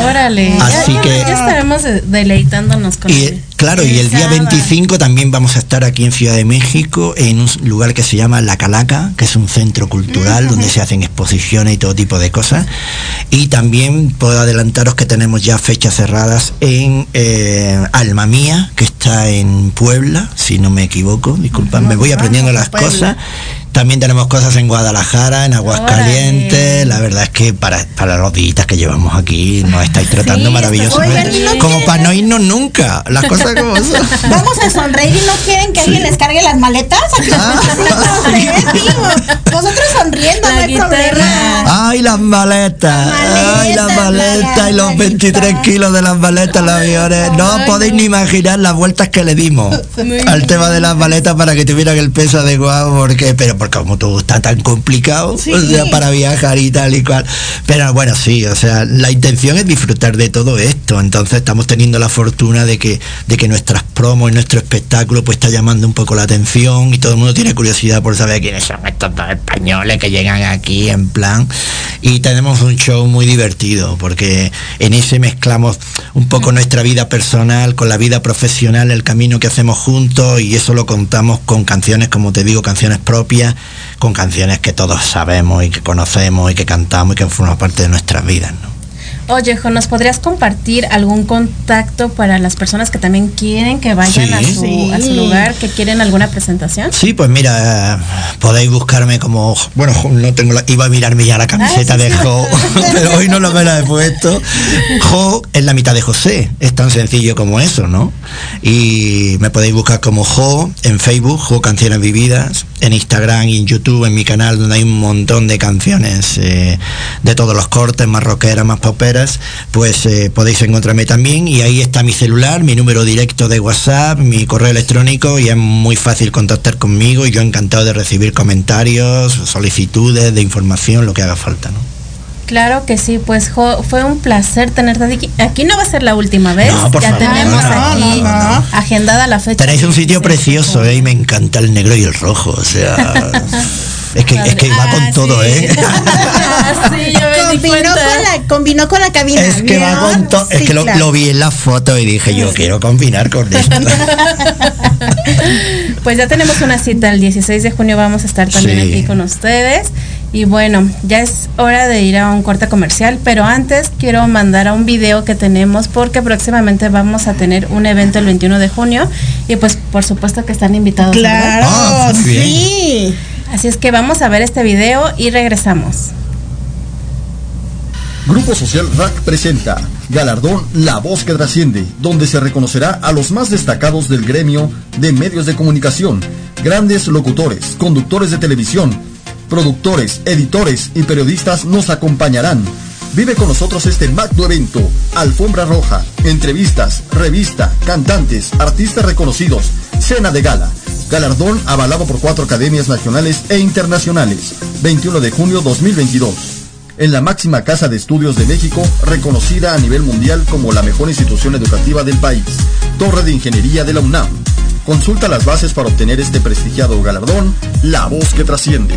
Órale. Así ya, que- ya estaremos de- deleitándonos con Y, él. Claro, y el día 25 también vamos a estar aquí en Ciudad de México en un lugar que se llama La Calaca, que es un centro cultural donde se hacen exposiciones y todo tipo de cosas. Y también puedo adelantaros que tenemos ya fechas cerradas en eh, Alma Mía, que está en Puebla, si no me equivoco, disculpad, me voy aprendiendo las cosas. También tenemos cosas en Guadalajara, en Aguascalientes. La verdad es que para, para los días que llevamos aquí nos estáis tratando Sí, maravillosamente. oigan, ¿y no como quieren- para no irnos nunca. Las cosas como son. Vamos a sonreír y no quieren que alguien les cargue las maletas. Ah. Ustedes, digo, Nosotros sonriendo, no hay problema. Ay, las maletas. Ay, las maletas y los 23 kilos de las maletas, los aviones. No podéis ni imaginar las vueltas que le dimos al tema de las maletas para que tuvieran el peso adecuado, porque, pero porque como todo está tan complicado, o sea, para viajar y tal y cual. Pero bueno, sí, o sea, la intención es disfrutar de todo esto. Entonces estamos teniendo la fortuna de que, de que nuestras promos y nuestro espectáculo pues está llamando un poco la atención y todo el mundo tiene curiosidad por saber quiénes son estos dos españoles que llegan aquí en plan. Y tenemos un show muy divertido porque en ese mezclamos un poco nuestra vida personal con la vida profesional, el camino que hacemos juntos y eso lo contamos con canciones, como te digo, canciones propias, con canciones que todos sabemos y que conocemos y que cantamos y que forman parte de nuestras vidas. Oye, Jo, ¿nos podrías compartir algún contacto para las personas que también quieren que vayan Sí. a, su, a su Sí. lugar, que quieren alguna presentación? Sí, pues mira, podéis buscarme como, bueno, no tengo la, iba a mirarme ya la camiseta Ah, sí, de sí. Jo, pero hoy no lo me la he puesto. Jo es la mitad de José, es tan sencillo como eso, ¿no? Y me podéis buscar como Jo en Facebook, Jo Canciones Vividas, en Instagram y en YouTube, en mi canal, donde hay un montón de canciones eh, de todos los cortes, más rockeras, más poperas, pues eh, podéis encontrarme también y ahí está mi celular, mi número directo de WhatsApp, mi correo electrónico y es muy fácil contactar conmigo y yo encantado de recibir comentarios, solicitudes de información, lo que haga falta, ¿no? Claro que sí, pues Jo, fue un placer tenerte aquí. Aquí no va a ser la última vez. No, por ya favor, tenemos no, aquí no. agendada la fecha. Tenéis un sitio precioso, ¿eh? Y me encanta el negro y el rojo, o sea... Es que, es que va con todo, ¿eh? Ah, sí, yo me di Combinó cuenta. con, la, combinó con la cabina. Es que va con todo. Es que lo, claro. lo vi en la foto y dije, yo quiero combinar con esto. Pues ya tenemos una cita el 16 de junio, vamos a estar también Sí. aquí con ustedes. Y bueno, ya es hora de ir a un corte comercial, pero antes quiero mandar a un video que tenemos porque próximamente vamos a tener un evento el 21 de junio y pues por supuesto que están invitados. Claro, Ah, sí. Así es que vamos a ver este video y regresamos. Grupo Social RAC presenta Galardón La Voz que Trasciende, donde se reconocerá a los más destacados del gremio de medios de comunicación, grandes locutores, conductores de televisión, productores, editores y periodistas nos acompañarán. Vive con nosotros este magno evento. Alfombra roja, entrevistas, revista, cantantes, artistas reconocidos, cena de gala. Galardón avalado por cuatro academias nacionales e internacionales. 21 de junio 2022. En la máxima casa de estudios de México, reconocida a nivel mundial como la mejor institución educativa del país. Torre de Ingeniería de la UNAM. Consulta las bases para obtener este prestigiado galardón, La Voz que Trasciende.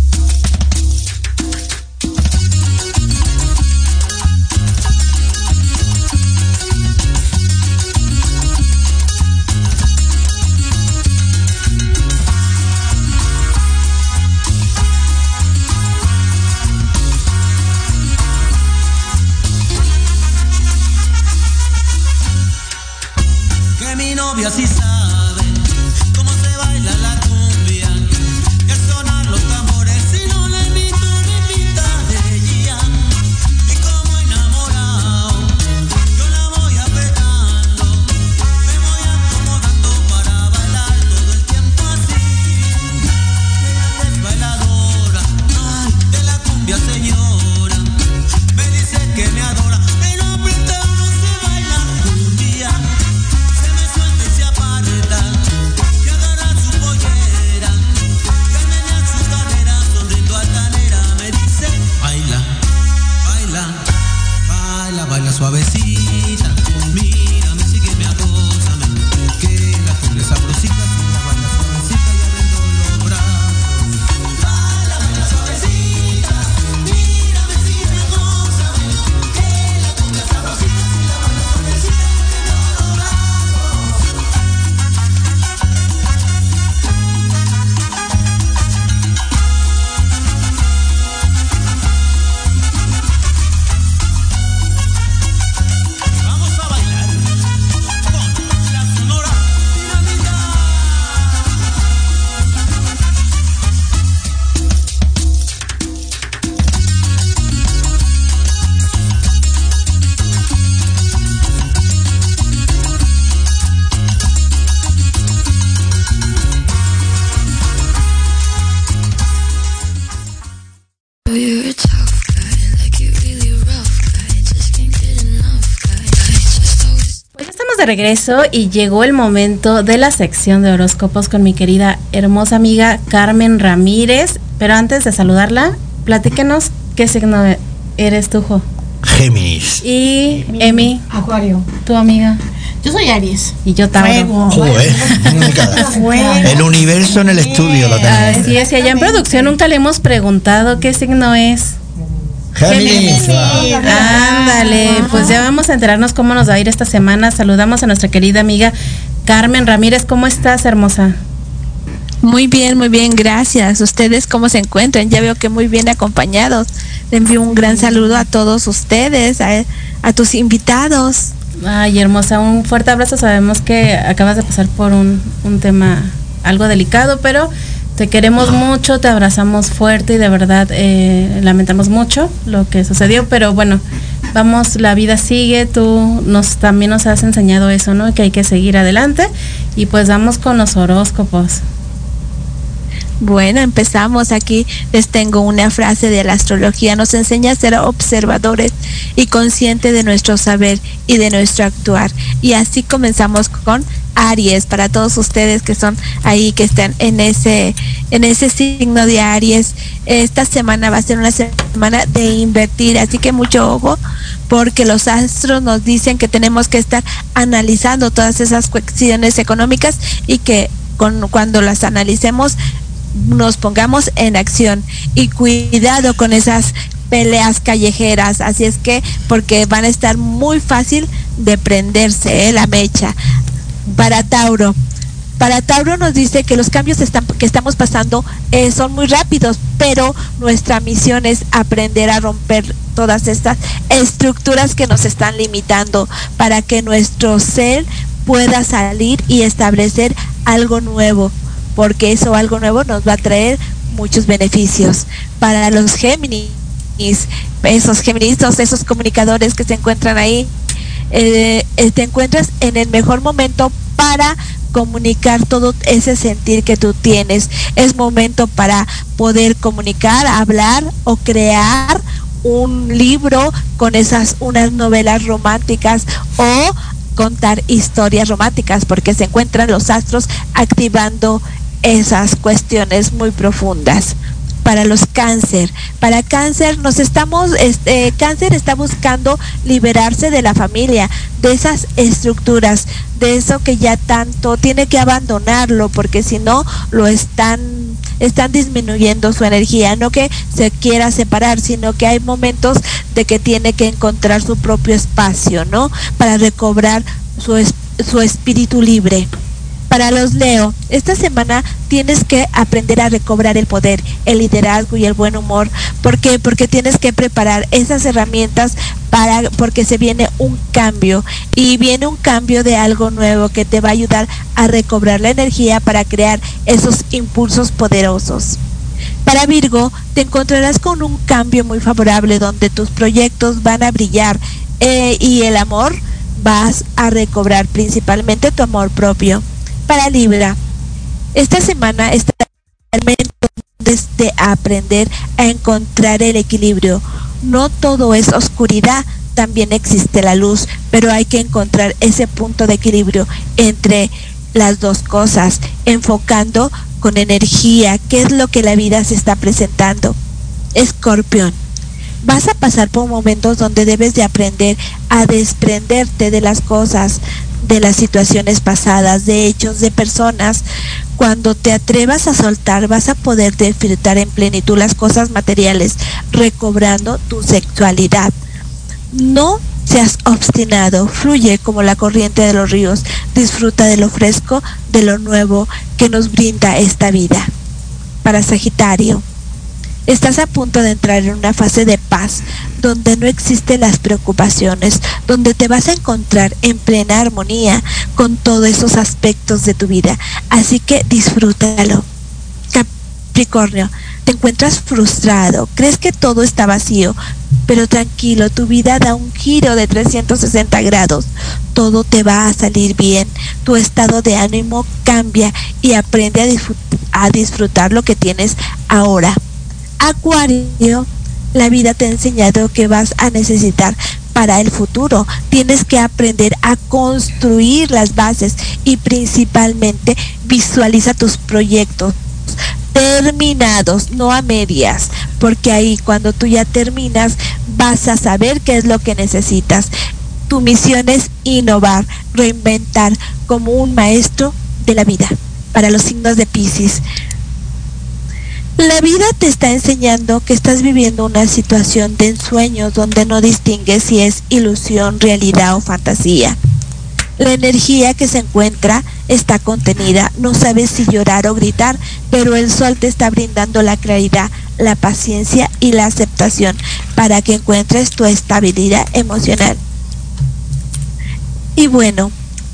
Así sabe regreso y llegó el momento de la sección de horóscopos con mi querida hermosa amiga Carmen Ramírez. Pero antes de saludarla, platíquenos qué signo eres tú, Jo. Géminis. Y Emi. Acuario. Tu amiga. Yo soy Aries. Y yo también. el universo en el estudio lo tenemos. Así es, y allá en producción nunca le hemos preguntado qué signo es. Géminis. Ándale, pues ya vamos a enterarnos cómo nos va a ir esta semana. Saludamos a nuestra querida amiga Carmen Ramírez. ¿Cómo estás, hermosa? Muy bien, muy bien, gracias. ¿Ustedes cómo se encuentran? Ya veo que muy bien acompañados. Le envío un gran saludo a todos ustedes, a, a tus invitados. Ay, hermosa, un fuerte abrazo. Sabemos que acabas de pasar por un, un tema algo delicado, pero te queremos mucho, te abrazamos fuerte y de verdad eh, lamentamos mucho lo que sucedió, pero bueno, vamos, la vida sigue, tú nos también nos has enseñado eso, ¿no? Que hay que seguir adelante y pues vamos con los horóscopos. Bueno, empezamos aquí. Les tengo una frase de la astrología. Nos enseña a ser observadores y conscientes de nuestro saber y de nuestro actuar. Y así comenzamos con Aries para todos ustedes que son ahí que están en ese en ese signo de Aries. Esta semana va a ser una semana de invertir, así que mucho ojo porque los astros nos dicen que tenemos que estar analizando todas esas cuestiones económicas y que cuando las analicemos nos pongamos en acción y cuidado con esas peleas callejeras, así es que porque van a estar muy fácil de prenderse ¿eh? la mecha. Para Tauro, para Tauro nos dice que los cambios que estamos pasando eh, son muy rápidos, pero nuestra misión es aprender a romper todas estas estructuras que nos están limitando para que nuestro ser pueda salir y establecer algo nuevo, porque eso algo nuevo nos va a traer muchos beneficios. Para los Géminis, esos Géminis, esos comunicadores que se encuentran ahí, eh, eh, te encuentras en el mejor momento para comunicar todo ese sentir que tú tienes. Es momento para poder comunicar, hablar o crear un libro con esas unas novelas románticas o contar historias románticas porque se encuentran los astros activando esas cuestiones muy profundas para los cáncer. Para cáncer nos estamos, este, cáncer está buscando liberarse de la familia, de esas estructuras, de eso que ya tanto tiene que abandonarlo, porque si no lo están, están disminuyendo su energía, no que se quiera separar, sino que hay momentos de que tiene que encontrar su propio espacio, ¿no? Para recobrar su, su espíritu libre. Para los Leo, esta semana tienes que aprender a recobrar el poder, el liderazgo y el buen humor. ¿Por qué? Porque tienes que preparar esas herramientas para porque se viene un cambio y viene un cambio de algo nuevo que te va a ayudar a recobrar la energía para crear esos impulsos poderosos. Para Virgo, te encontrarás con un cambio muy favorable donde tus proyectos van a brillar eh, y el amor vas a recobrar principalmente tu amor propio para Libra. Esta semana está de aprender a encontrar el equilibrio. No todo es oscuridad, también existe la luz, pero hay que encontrar ese punto de equilibrio entre las dos cosas, enfocando con energía qué es lo que la vida se está presentando. Escorpión. Vas a pasar por momentos donde debes de aprender a desprenderte de las cosas, de las situaciones pasadas, de hechos, de personas. Cuando te atrevas a soltar, vas a poder disfrutar en plenitud las cosas materiales, recobrando tu sexualidad. No seas obstinado, fluye como la corriente de los ríos, disfruta de lo fresco, de lo nuevo que nos brinda esta vida. Para Sagitario, Estás a punto de entrar en una fase de paz donde no existen las preocupaciones, donde te vas a encontrar en plena armonía con todos esos aspectos de tu vida. Así que disfrútalo. Capricornio, te encuentras frustrado, crees que todo está vacío, pero tranquilo, tu vida da un giro de 360 grados. Todo te va a salir bien, tu estado de ánimo cambia y aprende a, a disfrutar lo que tienes ahora. Acuario, la vida te ha enseñado que vas a necesitar para el futuro. Tienes que aprender a construir las bases y principalmente visualiza tus proyectos terminados, no a medias, porque ahí cuando tú ya terminas vas a saber qué es lo que necesitas. Tu misión es innovar, reinventar como un maestro de la vida para los signos de Pisces. La vida te está enseñando que estás viviendo una situación de ensueño donde no distingues si es ilusión, realidad o fantasía. La energía que se encuentra está contenida, no sabes si llorar o gritar, pero el sol te está brindando la claridad, la paciencia y la aceptación para que encuentres tu estabilidad emocional. Y bueno,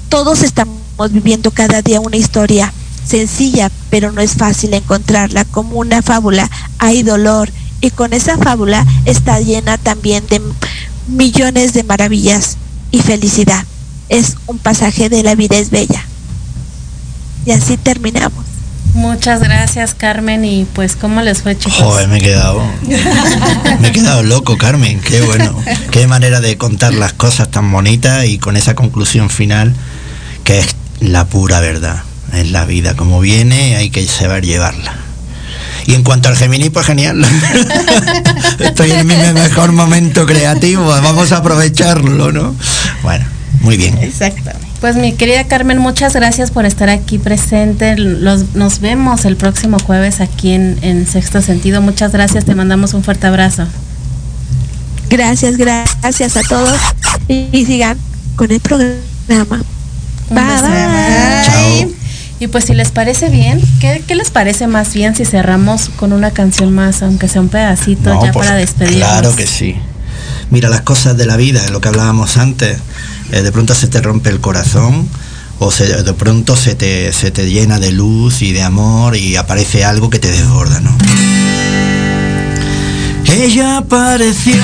todos estamos viviendo cada día una historia sencilla, pero no es fácil encontrarla. Como una fábula hay dolor y con esa fábula está llena también de millones de maravillas y felicidad. Es un pasaje de la vida es bella. Y así terminamos. Muchas gracias, Carmen. Y pues, ¿cómo les fue, chicos? Joder, me he quedado. me he quedado loco, Carmen. Qué bueno. Qué manera de contar las cosas tan bonitas y con esa conclusión final que es la pura verdad es la vida como viene, hay que saber llevarla. Y en cuanto al Gemini, pues genial. Estoy en mi mejor momento creativo, vamos a aprovecharlo, ¿no? Bueno, muy bien. Exactamente. Pues mi querida Carmen, muchas gracias por estar aquí presente. nos vemos el próximo jueves aquí en, en Sexto Sentido. Muchas gracias, te mandamos un fuerte abrazo. Gracias, gracias a todos y, sigan con el programa. Bye, bye. Chao. Y pues si les parece bien, ¿qué, les parece más bien si cerramos con una canción más, aunque sea un pedacito ya pues, para despedirnos? Claro que sí. Mira, las cosas de la vida, lo que hablábamos antes, eh, de pronto se te rompe el corazón o se- de pronto se te, se te llena de luz y de amor y aparece algo que te desborda, ¿no? Ella apareció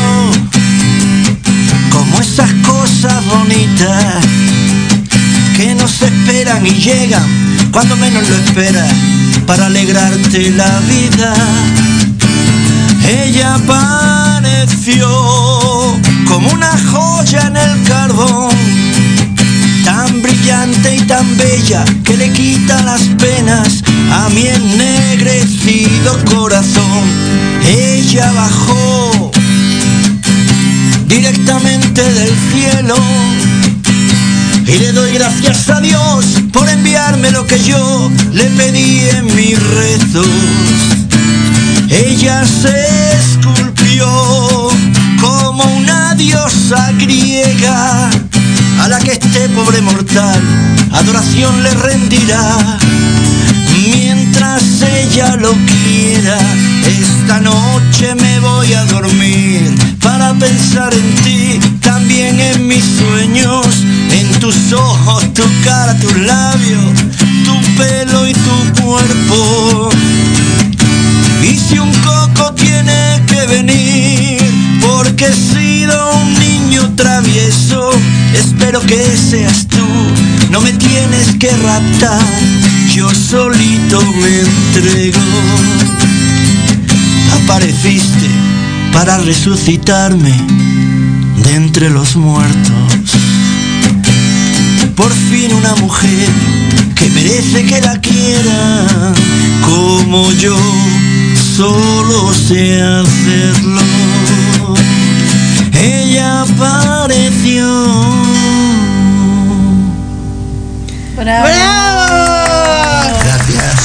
como esas cosas bonitas que no se esperan y llegan cuando menos lo esperas para alegrarte la vida. Ella apareció como una joya en el carbón, tan brillante y tan bella que le quita las penas a mi ennegrecido corazón. Ella bajó directamente del cielo y le doy gracias a Dios por enviarme lo que yo le pedí en mis rezos. Ella se esculpió como una diosa griega a la que este pobre mortal adoración le rendirá. Mientras ella lo quiera, esta noche me voy a dormir para pensar en ti, también en mis sueños, tus ojos, tu cara, tus labios, tu pelo y tu cuerpo. Y si un coco tiene que venir, porque he sido un niño travieso, espero que seas tú, no me tienes que raptar, yo solito me entrego. Apareciste para resucitarme de entre los muertos. Por fin una mujer que merece que la quieran como yo solo sé hacerlo. Ella apareció. ¡Bravo! Gracias.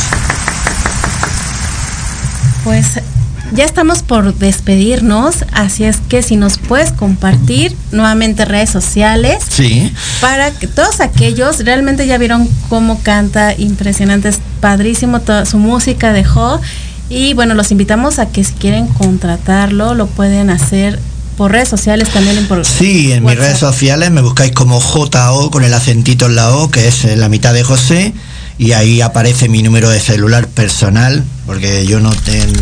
Pues ya estamos por despedirnos, así es que si nos puedes compartir nuevamente redes sociales Sí. para que todos aquellos realmente ya vieron cómo canta, impresionante, es padrísimo toda su música dejó y bueno, los invitamos a que si quieren contratarlo lo pueden hacer por redes sociales también por Sí, en mis redes sociales me buscáis como JO con el acentito en la O, que es eh, la mitad de José, y ahí aparece mi número de celular personal, porque yo no ten-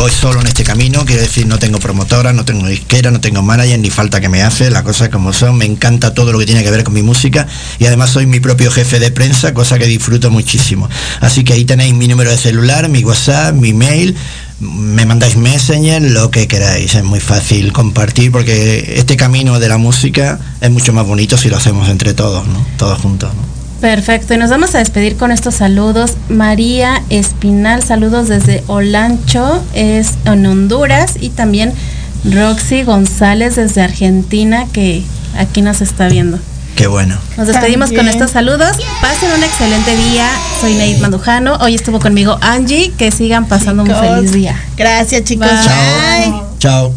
voy solo en este camino, quiero decir, no tengo promotora, no tengo disquera, no tengo manager, ni falta que me hace, las cosas como son, me encanta todo lo que tiene que ver con mi música, y además soy mi propio jefe de prensa, cosa que disfruto muchísimo. Así que ahí tenéis mi número de celular, mi WhatsApp, mi mail, me mandáis Messenger, lo que queráis. Es muy fácil compartir porque este camino de la música es mucho más bonito si lo hacemos entre todos, ¿no? Todos juntos. Perfecto, y nos vamos a despedir con estos saludos. María Espinal, saludos desde Olancho, es en Honduras, y también Roxy González desde Argentina, que aquí nos está viendo. Qué bueno. Nos despedimos con estos saludos. Pasen un excelente día. Soy Neid Mandujano. Hoy estuvo conmigo Angie. Que sigan pasando un feliz día. Gracias, chicos. Bye. Bye. Chao.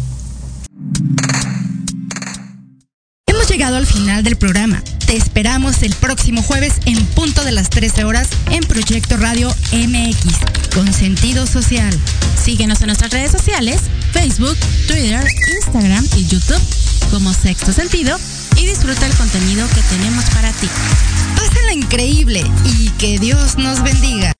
Hemos llegado al final del programa. Te esperamos el próximo jueves en punto de las 13 horas en Proyecto Radio MX con sentido social. Síguenos en nuestras redes sociales, Facebook, Twitter, Instagram y YouTube como Sexto Sentido y disfruta el contenido que tenemos para ti. Pásala increíble y que Dios nos bendiga.